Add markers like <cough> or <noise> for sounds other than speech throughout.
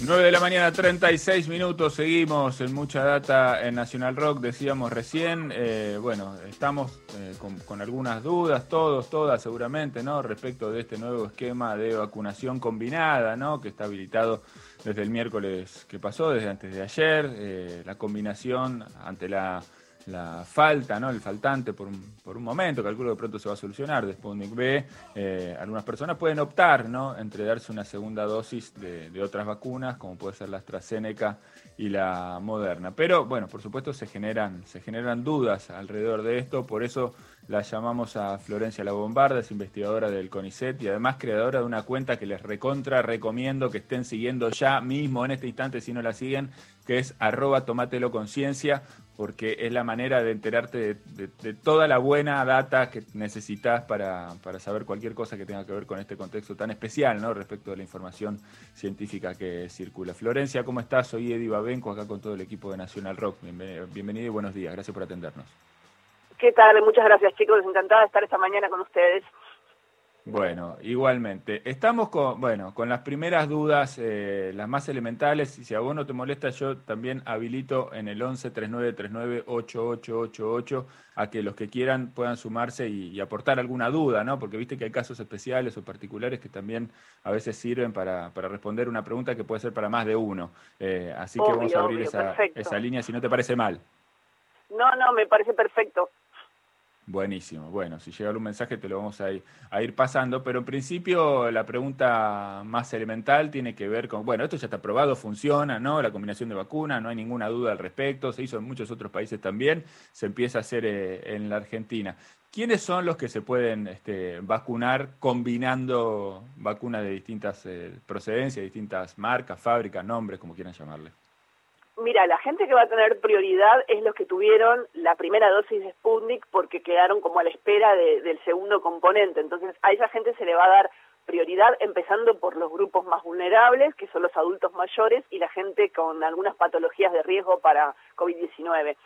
9 de la mañana, 36 minutos, seguimos en mucha data en Nacional Rock, decíamos recién, eh, bueno, estamos eh, con, algunas dudas, todos, todas seguramente, ¿no? Respecto de este nuevo esquema de vacunación combinada, ¿no? Que está habilitado desde el miércoles que pasó, desde antes de ayer, eh, la combinación ante la la falta, ¿no? el faltante por un, por un momento, calculo que pronto se va a solucionar de Sputnik B, eh, algunas personas pueden optar ¿no? entre darse una segunda dosis de, de, otras vacunas, como puede ser la AstraZeneca y la Moderna. Pero bueno, por supuesto se generan, se generan dudas alrededor de esto, por eso la llamamos a Florencia La Bombarda, es investigadora del CONICET y además creadora de una cuenta que les recontra recomiendo que estén siguiendo ya mismo en este instante si no la siguen, que es arroba tomatelo conciencia, porque es la manera de enterarte de, toda la buena data que necesitas para, para, saber cualquier cosa que tenga que ver con este contexto tan especial, ¿no? Respecto de la información científica que circula. Florencia, ¿cómo estás? Soy Eddie Babenco, acá con todo el equipo de Nacional Rock. Bienvenido y buenos días. Gracias por atendernos. ¿Qué tal? Muchas gracias, chicos. Encantada de estar esta mañana con ustedes. Bueno, igualmente. Estamos con, bueno, con las primeras dudas, eh, las más elementales. Y si a vos no te molesta, yo también habilito en el 11 39 39 8888 a que los que quieran puedan sumarse y, aportar alguna duda, ¿no? Porque viste que hay casos especiales o particulares que también a veces sirven para, para responder una pregunta que puede ser para más de uno. Eh, así que vamos a abrir esa, esa línea si no te parece mal. No, no, me parece perfecto. Buenísimo. Bueno, si llega algún mensaje te lo vamos a ir, pasando, pero en principio la pregunta más elemental tiene que ver con, bueno, esto ya está probado, funciona, ¿no? La combinación de vacunas, no hay ninguna duda al respecto, se hizo en muchos otros países también, se empieza a hacer eh, en la Argentina. ¿Quiénes son los que se pueden este, vacunar combinando vacunas de distintas eh, procedencias, distintas marcas, fábricas, nombres, como quieran llamarle? Mira, la gente que va a tener prioridad es los que tuvieron la primera dosis de Sputnik porque quedaron como a la espera del segundo componente. Entonces, a esa gente se le va a dar prioridad empezando por los grupos más vulnerables, que son los adultos mayores y la gente con algunas patologías de riesgo para COVID-19.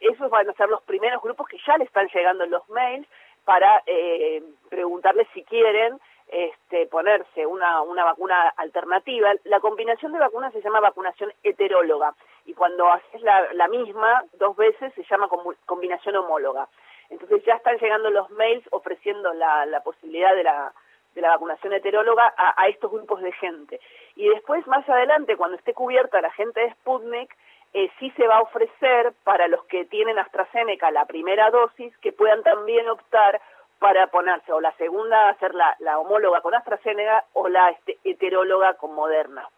Esos van a ser los primeros grupos que ya le están llegando los mails para eh, preguntarles si quieren este, ponerse una, una vacuna alternativa. La combinación de vacunas se llama vacunación heteróloga y cuando haces la, la misma dos veces se llama combinación homóloga. Entonces ya están llegando los mails ofreciendo la, la posibilidad de la, de la vacunación heteróloga a, a, estos grupos de gente. Y después, más adelante, cuando esté cubierta la gente de Sputnik, eh, sí se va a ofrecer para los que tienen AstraZeneca la primera dosis que puedan también optar para ponerse o la segunda hacer la, la homóloga con AstraZeneca o la este, heteróloga con Moderna.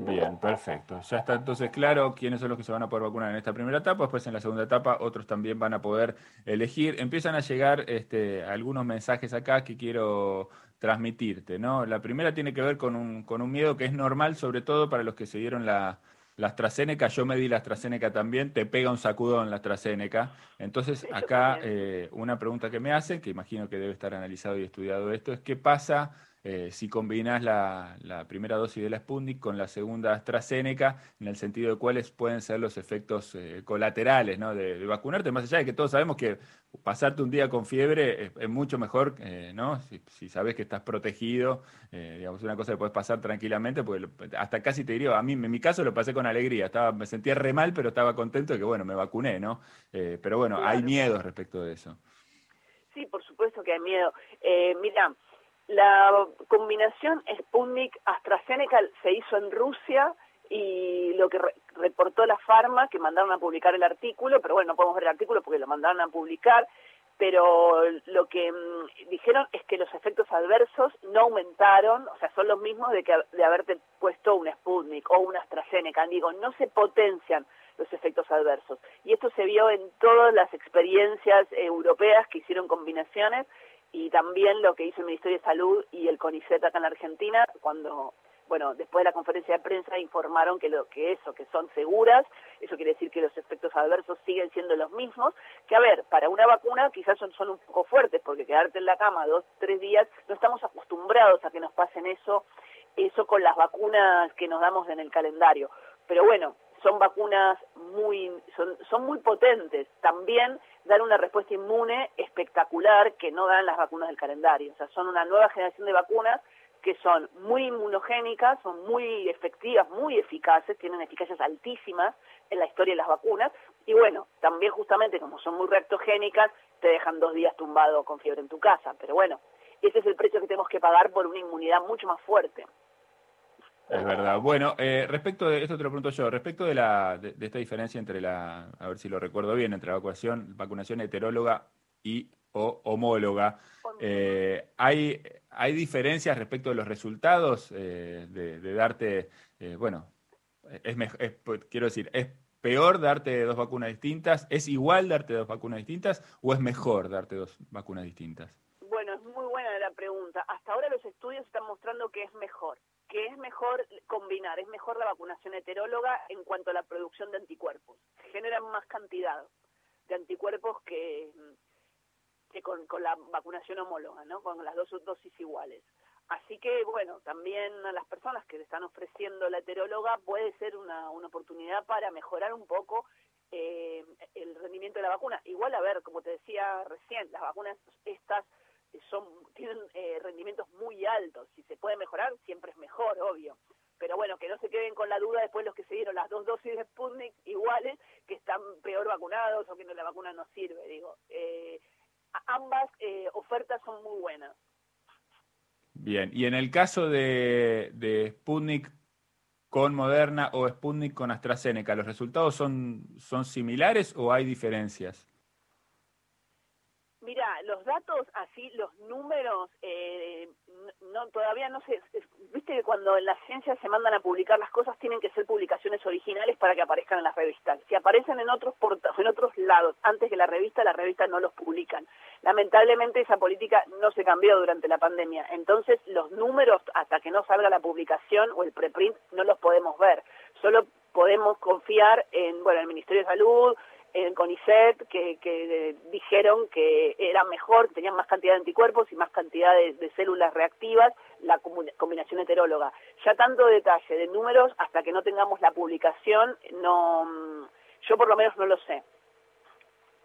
Bien, perfecto. Ya está entonces claro quiénes son los que se van a poder vacunar en esta primera etapa. Después en la segunda etapa otros también van a poder elegir. Empiezan a llegar este, algunos mensajes acá que quiero transmitirte. ¿no? La primera tiene que ver con un, con un miedo que es normal, sobre todo para los que se dieron la, la AstraZeneca, yo me di la AstraZeneca también, te pega un sacudón la AstraZeneca. Entonces, acá eh, una pregunta que me hacen, que imagino que debe estar analizado y estudiado esto, es qué pasa eh, si combinas la, primera dosis de la Sputnik con la segunda AstraZeneca, en el sentido de cuáles pueden ser los efectos eh, colaterales ¿no? de, vacunarte, más allá de que todos sabemos que pasarte un día con fiebre es, mucho mejor, eh, ¿no? Si, sabes que estás protegido, digamos, una cosa que puedes pasar tranquilamente, porque hasta casi te diría, a mí en mi caso lo pasé con alegría, estaba, me sentía re mal, pero estaba contento de que, bueno, me vacuné, ¿no? pero bueno, hay miedos respecto de eso. Sí, por supuesto que hay miedo. mira, la combinación Sputnik-AstraZeneca se hizo en Rusia y lo que reportó la Pharma, que mandaron a publicar el artículo, pero bueno, no podemos ver el artículo porque lo mandaron a publicar, pero lo que mm, dijeron es que los efectos adversos no aumentaron, o sea, son los mismos de que de haberte puesto un Sputnik o una AstraZeneca, digo, no se potencian los efectos adversos. Y esto se vio en todas las experiencias europeas que hicieron combinaciones y también lo que hizo el Ministerio de Salud y el CONICET acá en la Argentina, cuando, bueno, después de la conferencia de prensa informaron que lo que eso, que son seguras, eso quiere decir que los efectos adversos siguen siendo los mismos, que a ver, para una vacuna quizás son, son un poco fuertes, porque quedarte en la cama dos, tres días, no estamos acostumbrados a que nos pasen eso, eso con las vacunas que nos damos en el calendario. Pero bueno, son vacunas muy, son, son muy potentes. También dan una respuesta inmune espectacular que no dan las vacunas del calendario. O sea, son una nueva generación de vacunas que son muy inmunogénicas, son muy efectivas, muy eficaces, tienen eficacias altísimas en la historia de las vacunas, y bueno, también justamente como son muy reactogénicas, te dejan dos días tumbado con fiebre en tu casa, pero bueno, ese es el precio que tenemos que pagar por una inmunidad mucho más fuerte. Es verdad. Bueno, eh, respecto de, esto te lo pregunto yo, respecto de, la, de, esta diferencia entre la, a ver si lo recuerdo bien, entre la vacunación, vacunación heteróloga y homóloga, eh, ¿hay, ¿hay diferencias respecto de los resultados eh, de, darte, bueno, es, es, quiero decir, ¿es peor darte dos vacunas distintas? ¿Es igual darte dos vacunas distintas o es mejor darte dos vacunas distintas? Bueno, es muy buena la pregunta. Hasta ahora los estudios están mostrando que es mejor que es mejor combinar, es mejor la vacunación heteróloga en cuanto a la producción de anticuerpos. Se generan más cantidad de anticuerpos que, que con, la vacunación homóloga, ¿no? con las dos dosis iguales. Así que, bueno, también a las personas que le están ofreciendo la heteróloga puede ser una, una oportunidad para mejorar un poco eh, el rendimiento de la vacuna. Igual, a ver, como te decía recién, las vacunas estas son tienen eh, rendimientos muy altos. Si se puede mejorar, siempre es mejor, obvio. Pero bueno, que no se queden con la duda después los que se dieron las dos dosis de Sputnik iguales, que están peor vacunados o que la vacuna no sirve. Digo, eh, ambas eh, ofertas son muy buenas. Bien, y en el caso de, de Sputnik con Moderna o Sputnik con AstraZeneca, ¿los resultados son, son similares o hay diferencias? Mira, los datos así, los números, eh, no todavía no sé, viste que cuando en la ciencia se mandan a publicar las cosas tienen que ser publicaciones originales para que aparezcan en las revistas. Si aparecen en otros en otros lados antes que la revista, la revista no los publican. Lamentablemente esa política no se cambió durante la pandemia. Entonces los números hasta que no salga la publicación o el preprint no los podemos ver. Solo podemos confiar en bueno el Ministerio de Salud, en CONICET que, que dijeron que era mejor, tenían más cantidad de anticuerpos y más cantidad de, células reactivas la combinación heteróloga. Ya tanto detalle de números hasta que no tengamos la publicación, no, yo por lo menos no lo sé.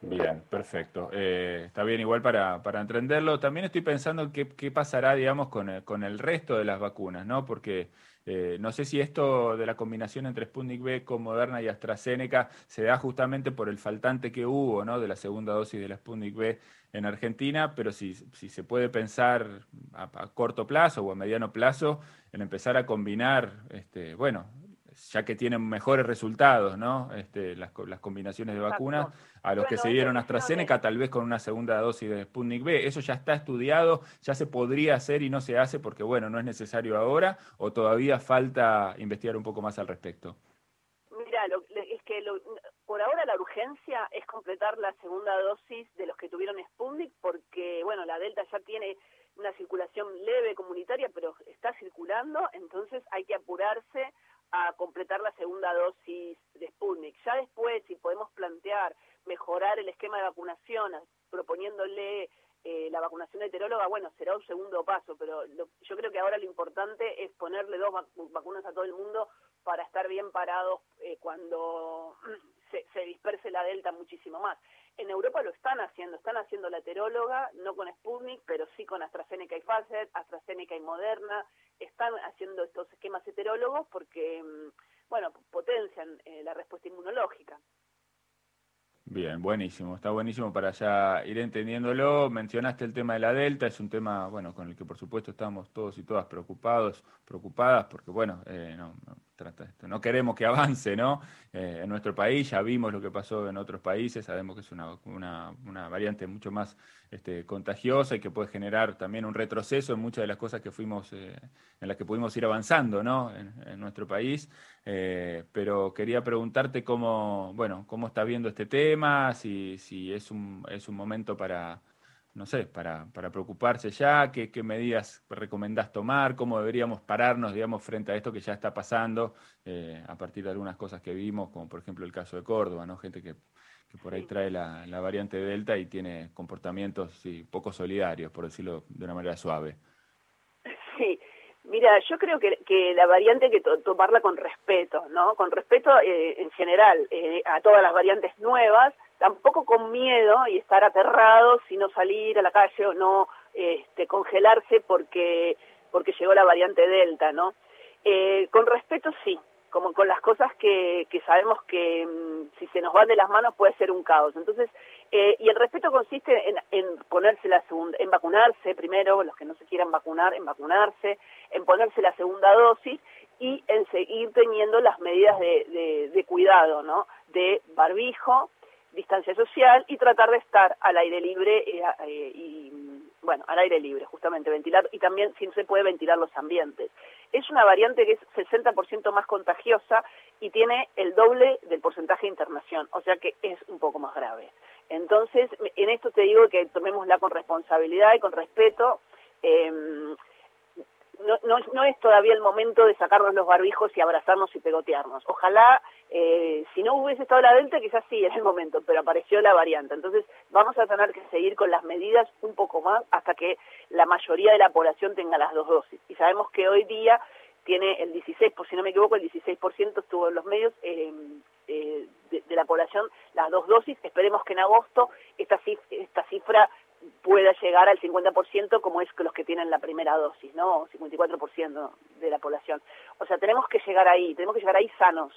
Bien, perfecto. Eh, está bien igual para, para entenderlo. También estoy pensando qué, qué pasará, digamos, con el, con el resto de las vacunas, ¿no? Porque eh, no sé si esto de la combinación entre Sputnik V con Moderna y AstraZeneca se da justamente por el faltante que hubo ¿no? de la segunda dosis de la Sputnik V en Argentina, pero si, si se puede pensar a, corto plazo o a mediano plazo en empezar a combinar, este, bueno, ya que tienen mejores resultados, ¿no? Este, las, las, combinaciones de vacunas, a los que se dieron AstraZeneca, tal vez con una segunda dosis de Sputnik B. Eso ya está estudiado, ya se podría hacer y no se hace porque, bueno, no es necesario ahora, o todavía falta investigar un poco más al respecto. Mira, es que por ahora la urgencia es completar la segunda dosis de los que tuvieron Sputnik, porque, bueno, la Delta ya tiene una circulación leve comunitaria, pero está circulando, entonces hay que apurarse a completar la segunda dosis de Sputnik. Ya después, si podemos plantear mejorar el esquema de vacunación, proponiéndole eh, la vacunación heteróloga, bueno, será un segundo paso, pero yo creo que ahora lo importante es ponerle dos vacunas a todo el mundo para estar bien parados eh, cuando <clears throat> se, se, disperse la delta muchísimo más. En Europa lo están haciendo, están haciendo la heteróloga, no con Sputnik, pero sí con AstraZeneca y Pfizer, AstraZeneca y Moderna, están haciendo estos esquemas heterólogos porque, mm, bueno, potencian eh, la respuesta inmunológica. Bien, buenísimo, está buenísimo para ya ir entendiéndolo. Mencionaste el tema de la Delta, es un tema, bueno, con el que por supuesto estamos todos y todas preocupados, preocupadas, porque bueno, eh, no queremos que avance, ¿no? Eh, en nuestro país ya vimos lo que pasó en otros países, sabemos que es una, una, variante mucho más este, contagiosa y que puede generar también un retroceso en muchas de las cosas que fuimos, eh, en las que pudimos ir avanzando, ¿no? En, nuestro país. Eh, pero quería preguntarte cómo, bueno, cómo está viendo este tema, si, si es un, es un momento para no sé, para, para preocuparse ya? ¿Qué, ¿Qué, medidas recomendás tomar? ¿Cómo deberíamos pararnos, digamos, frente a esto que ya está pasando eh, a partir de algunas cosas que vimos, como por ejemplo el caso de Córdoba, ¿no? Gente que, que por ahí trae la, la, variante Delta y tiene comportamientos sí, poco solidarios, por decirlo de una manera suave. Sí, Mira, yo creo que, que la variante hay que tomarla con respeto, ¿no? Con respeto eh, en general eh, a todas las variantes nuevas, tampoco con miedo y estar aterrados y no salir a la calle o no este, congelarse porque porque llegó la variante Delta, ¿no? Eh, con respeto, sí, como con las cosas que, que sabemos que mm, si se nos van de las manos puede ser un caos. Entonces, eh, y el respeto consiste en, en ponerse la segunda, en vacunarse primero, los que no se quieran vacunar, en vacunarse, en ponerse la segunda dosis y en seguir teniendo las medidas de, de, cuidado, ¿no? De barbijo, distancia social y tratar de estar al aire libre eh, eh, y, bueno, al aire libre, justamente, ventilar y también si se puede ventilar los ambientes. Es una variante que es 60% más contagiosa y tiene el doble del porcentaje de internación, o sea que es un poco más grave. Entonces, en esto te digo que tomémosla con responsabilidad y con respeto. Eh, no, no, es todavía el momento de sacarnos los barbijos y abrazarnos y pegotearnos. Ojalá, eh, si no hubiese estado la Delta, quizás sí era el momento, pero apareció la variante. Entonces vamos a tener que seguir con las medidas un poco más hasta que la mayoría de la población tenga las dos dosis. Y sabemos que hoy día tiene el 16, por si no me equivoco, el 16% estuvo en los medios eh, eh, de, de, la población las dos dosis. Esperemos que en agosto esta, esta cifra pueda llegar al 50% como es los que tienen la primera dosis, ¿no? 54% de la población. O sea, tenemos que llegar ahí, tenemos que llegar ahí sanos,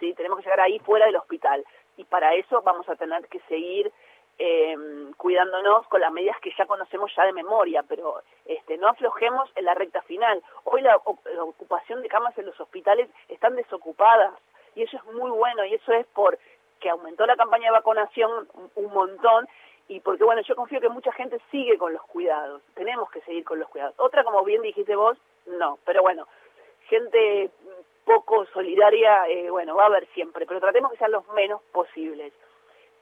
¿sí? Tenemos que llegar ahí fuera del hospital. Y para eso vamos a tener que seguir eh, cuidándonos con las medidas que ya conocemos ya de memoria, pero este, no aflojemos en la recta final. Hoy la, la ocupación de camas en los hospitales están desocupadas y eso es muy bueno y eso es por que aumentó la campaña de vacunación un montón y porque bueno, yo confío que mucha gente sigue con los cuidados, tenemos que seguir con los cuidados. Otra, como bien dijiste vos, no, pero bueno, gente poco solidaria, eh, bueno, va a haber siempre, pero tratemos que sean los menos posibles.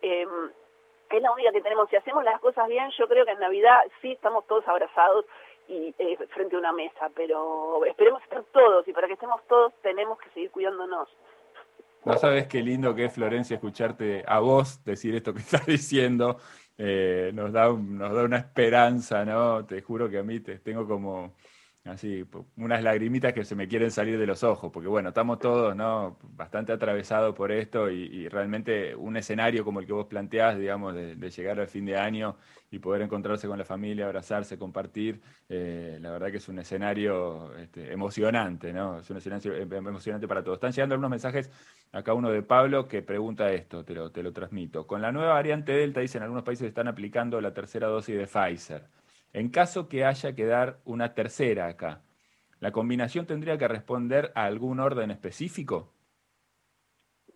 Eh, es la única que tenemos. Si hacemos las cosas bien, yo creo que en Navidad sí estamos todos abrazados y eh, frente a una mesa, pero esperemos estar todos y para que estemos todos tenemos que seguir cuidándonos. No sabes qué lindo que es, Florencia, escucharte a vos decir esto que <laughs> estás diciendo. Eh, nos, da nos da una esperanza, ¿no? Te juro que a mí te tengo como así, unas lagrimitas que se me quieren salir de los ojos, porque bueno, estamos todos ¿no? bastante atravesados por esto y, realmente un escenario como el que vos planteás, digamos, de, llegar al fin de año y poder encontrarse con la familia, abrazarse, compartir, eh, la verdad que es un escenario este, emocionante, ¿no? Es un escenario em, em, emocionante para todos. Están llegando algunos mensajes, acá uno de Pablo que pregunta esto, te lo, te lo transmito. Con la nueva variante Delta, dicen, algunos países están aplicando la tercera dosis de Pfizer. En caso que haya que dar una tercera acá, ¿la combinación tendría que responder a algún orden específico?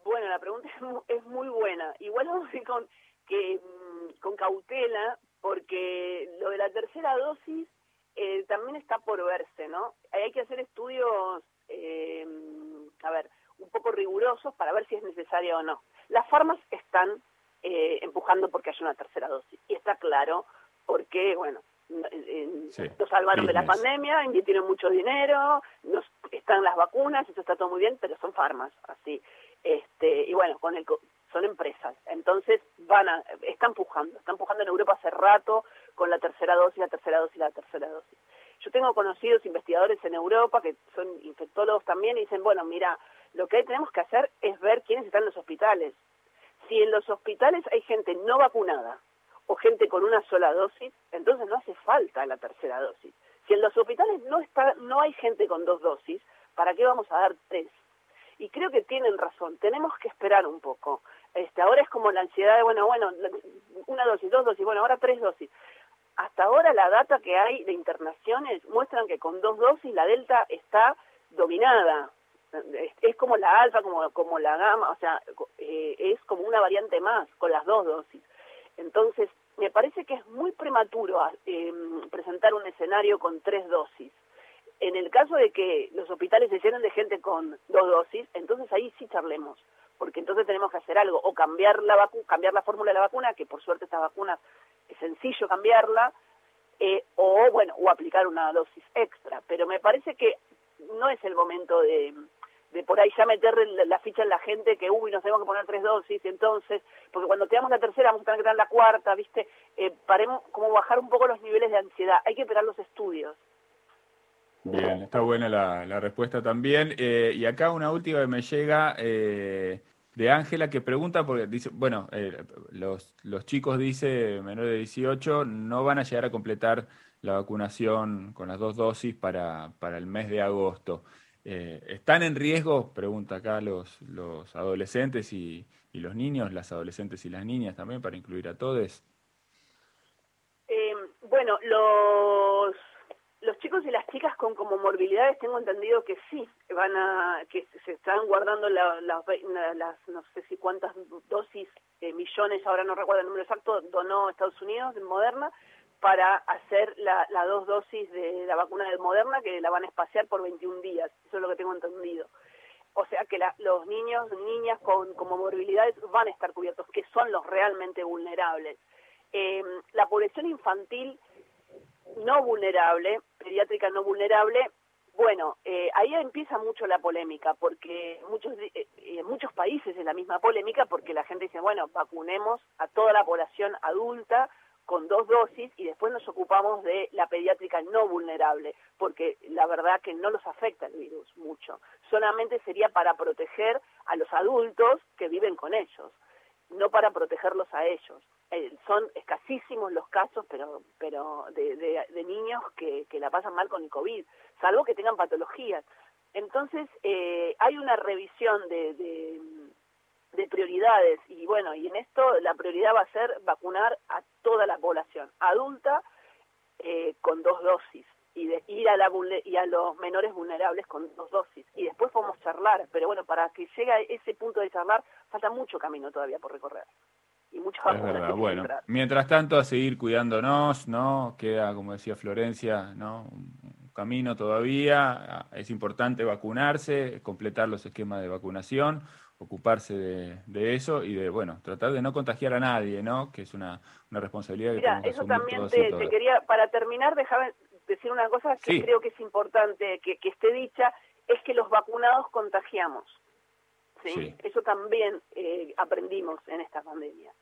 Bueno, la pregunta es muy, buena. Igual vamos a ir con, que, mm, con cautela, porque lo de la tercera dosis eh, también está por verse, ¿no? Hay que hacer estudios, eh, a ver, un poco rigurosos para ver si es necesaria o no. Las farmas están eh, empujando porque haya una tercera dosis. Y está claro porque, bueno, nos salvaron de la pandemia, invirtieron mucho dinero, nos, están las vacunas, eso está todo muy bien, pero son farmas, así. Este, y bueno, con el, son empresas. Entonces van a, están empujando, están empujando en Europa hace rato con la tercera dosis, la tercera dosis, la tercera dosis. Yo tengo conocidos investigadores en Europa que son infectólogos también y dicen, bueno, mira, lo que tenemos que hacer es ver quiénes están en los hospitales. Si en los hospitales hay gente no vacunada, o gente con una sola dosis, entonces no hace falta la tercera dosis. Si en los hospitales no está, no hay gente con dos dosis, ¿para qué vamos a dar tres? Y creo que tienen razón, tenemos que esperar un poco. Este, ahora es como la ansiedad de, bueno, bueno, una dosis, dos dosis, bueno, ahora tres dosis. Hasta ahora la data que hay de internaciones muestran que con dos dosis la delta está dominada. Es, como la alfa, como, como la gamma, o sea, eh, es como una variante más con las dos dosis. Entonces, me parece que es muy prematuro eh, presentar un escenario con tres dosis. En el caso de que los hospitales se llenen de gente con dos dosis, entonces ahí sí charlemos, porque entonces tenemos que hacer algo, o cambiar la vacuna, cambiar la fórmula de la vacuna, que por suerte esta vacuna es sencillo cambiarla, eh, o bueno, o aplicar una dosis extra. Pero me parece que no es el momento de, de por ahí ya meter la ficha en la gente que, uy, nos tenemos que poner tres dosis, entonces, porque cuando te la tercera vamos a tener que dar la cuarta, ¿viste? Eh, paremos como bajar un poco los niveles de ansiedad. Hay que esperar los estudios. Bien, está buena la, respuesta también. Eh, y acá una última que me llega eh, de Ángela que pregunta, porque dice, bueno, los, los chicos, dice, menores de 18, no van a llegar a completar la vacunación con las dos dosis para, para el mes de agosto. Eh, ¿Están en riesgo, pregunta acá, los, los adolescentes y, los niños, las adolescentes y las niñas también, para incluir a todos? Eh, bueno, los los chicos y las chicas con comorbilidades tengo entendido que sí van a que se están guardando las no sé si cuántas dosis eh, millones ahora no recuerdo el número exacto donó Estados Unidos de Moderna para hacer la, dos dosis de la vacuna de Moderna que la van a espaciar por 21 días. Eso es lo que tengo entendido. O sea que los niños niñas con comorbilidades van a estar cubiertos que son los realmente vulnerables. Eh, la población infantil no vulnerable, pediátrica no vulnerable, bueno, eh, ahí empieza mucho la polémica, porque muchos, eh, en muchos países es la misma polémica, porque la gente dice, bueno, vacunemos a toda la población adulta con dos dosis y después nos ocupamos de la pediátrica no vulnerable, porque la verdad que no los afecta el virus mucho. Solamente sería para proteger a los adultos que viven con ellos, no para protegerlos a ellos. Eh, son escasísimos los casos, pero pero de, de, niños que, que, la pasan mal con el COVID, salvo que tengan patologías. Entonces, eh, hay una revisión de, de, de, prioridades y bueno, y en esto la prioridad va a ser vacunar a toda la población adulta eh, con dos dosis y de ir a la y a los menores vulnerables con dos dosis y después podemos charlar, pero bueno, para que llegue a ese punto de charlar falta mucho camino todavía por recorrer y <laughs> verdad, bueno. Mientras tanto, a seguir cuidándonos, ¿no? Queda, como decía Florencia, ¿no? Un camino todavía. Es importante vacunarse, completar los esquemas de vacunación, ocuparse de, eso y de, bueno, tratar de no contagiar a nadie, ¿no? Que es una, una responsabilidad que Mira, eso también te, quería, para terminar, déjame decir una cosa que creo que es importante que, que esté dicha, es que los vacunados contagiamos. ¿sí? Eso también eh, aprendimos en esta pandemia.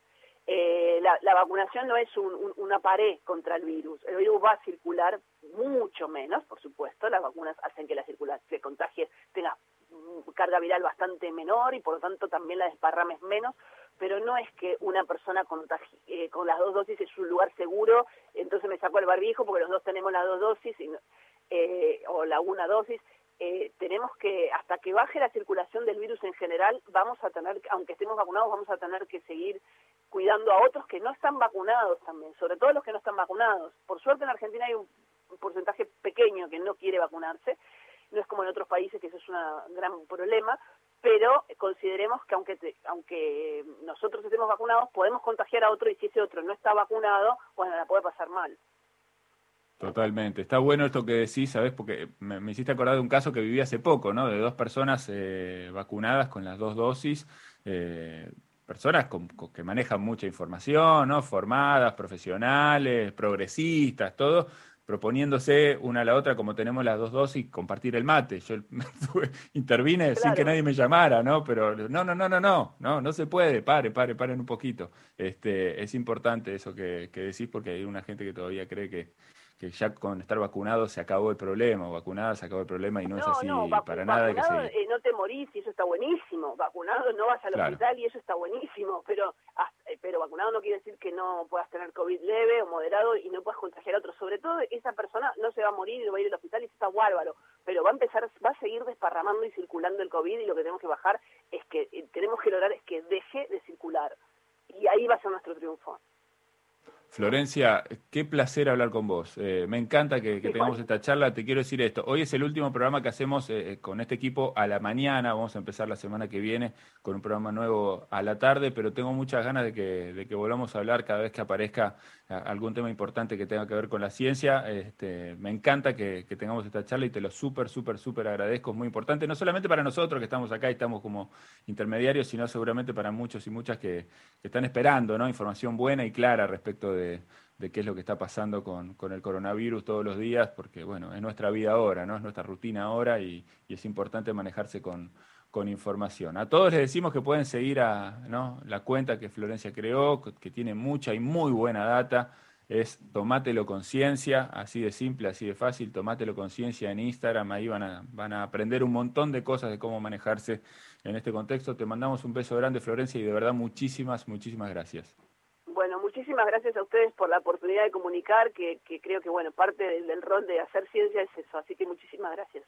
Eh, la, vacunación no es una pared contra el virus. El virus va a circular mucho menos, por supuesto. Las vacunas hacen que la circulación se contagie, tenga carga viral bastante menor y por lo tanto también la desparrames menos, pero no es que una persona contagie, eh, con las dos dosis es un lugar seguro, entonces me saco el barbijo porque los dos tenemos las dos dosis o la una dosis eh, tenemos que, hasta que baje la circulación del virus en general, vamos a tener, aunque estemos vacunados, vamos a tener que seguir cuidando a otros que no están vacunados también, sobre todo los que no están vacunados. Por suerte en Argentina hay un, porcentaje pequeño que no quiere vacunarse, no es como en otros países que eso es un gran problema, pero consideremos que aunque aunque nosotros estemos vacunados, podemos contagiar a otro y si ese otro no está vacunado, bueno, la puede pasar mal. Totalmente. Está bueno esto que decís, ¿sabes? Porque me, hiciste acordar de un caso que viví hace poco, ¿no? De dos personas eh, vacunadas con las dos dosis, eh, personas que manejan mucha información, ¿no? Formadas, profesionales, progresistas, todo, proponiéndose una a la otra, como tenemos las dos dosis, compartir el mate. Yo <laughs> intervine sin que nadie me llamara, ¿no? Pero no, no, no, no, no, no, no se puede, pare, pare, paren un poquito. Este, es importante eso que, que decís porque hay una gente que todavía cree que que ya con estar vacunado se acabó el problema, o vacunada se acabó el problema y no, es así para nada. Vacunado eh, no te morís y eso está buenísimo, vacunado no vas al hospital y eso está buenísimo, pero eh, pero vacunado no quiere decir que no puedas tener COVID leve o moderado y no puedas contagiar a otros. Sobre todo esa persona no se va a morir y no va a ir al hospital y eso está bárbaro, pero va a empezar, va a seguir desparramando y circulando el COVID y lo que tenemos que bajar es que eh, tenemos que lograr es que deje de circular y ahí va a ser nuestro triunfo. Florencia, qué placer hablar con vos. Eh, me encanta que, tengamos esta charla. Te quiero decir esto. Hoy es el último programa que hacemos eh, con este equipo a la mañana. Vamos a empezar la semana que viene con un programa nuevo a la tarde, pero tengo muchas ganas de que, de que volvamos a hablar cada vez que aparezca algún tema importante que tenga que ver con la ciencia. Este, me encanta que, tengamos esta charla y te lo súper, súper, súper agradezco. Es muy importante, no solamente para nosotros que estamos acá y estamos como intermediarios, sino seguramente para muchos y muchas que, están esperando ¿no? información buena y clara respecto de de, qué es lo que está pasando con, el coronavirus todos los días, porque bueno, es nuestra vida ahora, ¿no? Es nuestra rutina ahora y, es importante manejarse con, información. A todos les decimos que pueden seguir a la cuenta que Florencia creó, que tiene mucha y muy buena data. Es Tomátelo Conciencia, así de simple, así de fácil. Tomátelo Conciencia en Instagram. Ahí van a, van a aprender un montón de cosas de cómo manejarse en este contexto. Te mandamos un beso grande, Florencia, y de verdad muchísimas, muchísimas gracias. Muchísimas gracias a ustedes por la oportunidad de comunicar, que, creo que, bueno, parte del, rol de hacer ciencia es eso. Así que muchísimas gracias.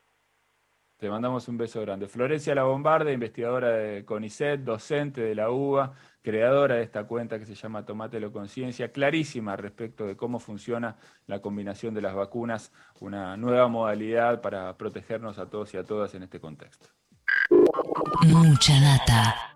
Te mandamos un beso grande. Florencia La Bombarda, investigadora de CONICET, docente de la UBA, creadora de esta cuenta que se llama Tomátelo Conciencia, clarísima respecto de cómo funciona la combinación de las vacunas, una nueva modalidad para protegernos a todos y a todas en este contexto. Mucha data.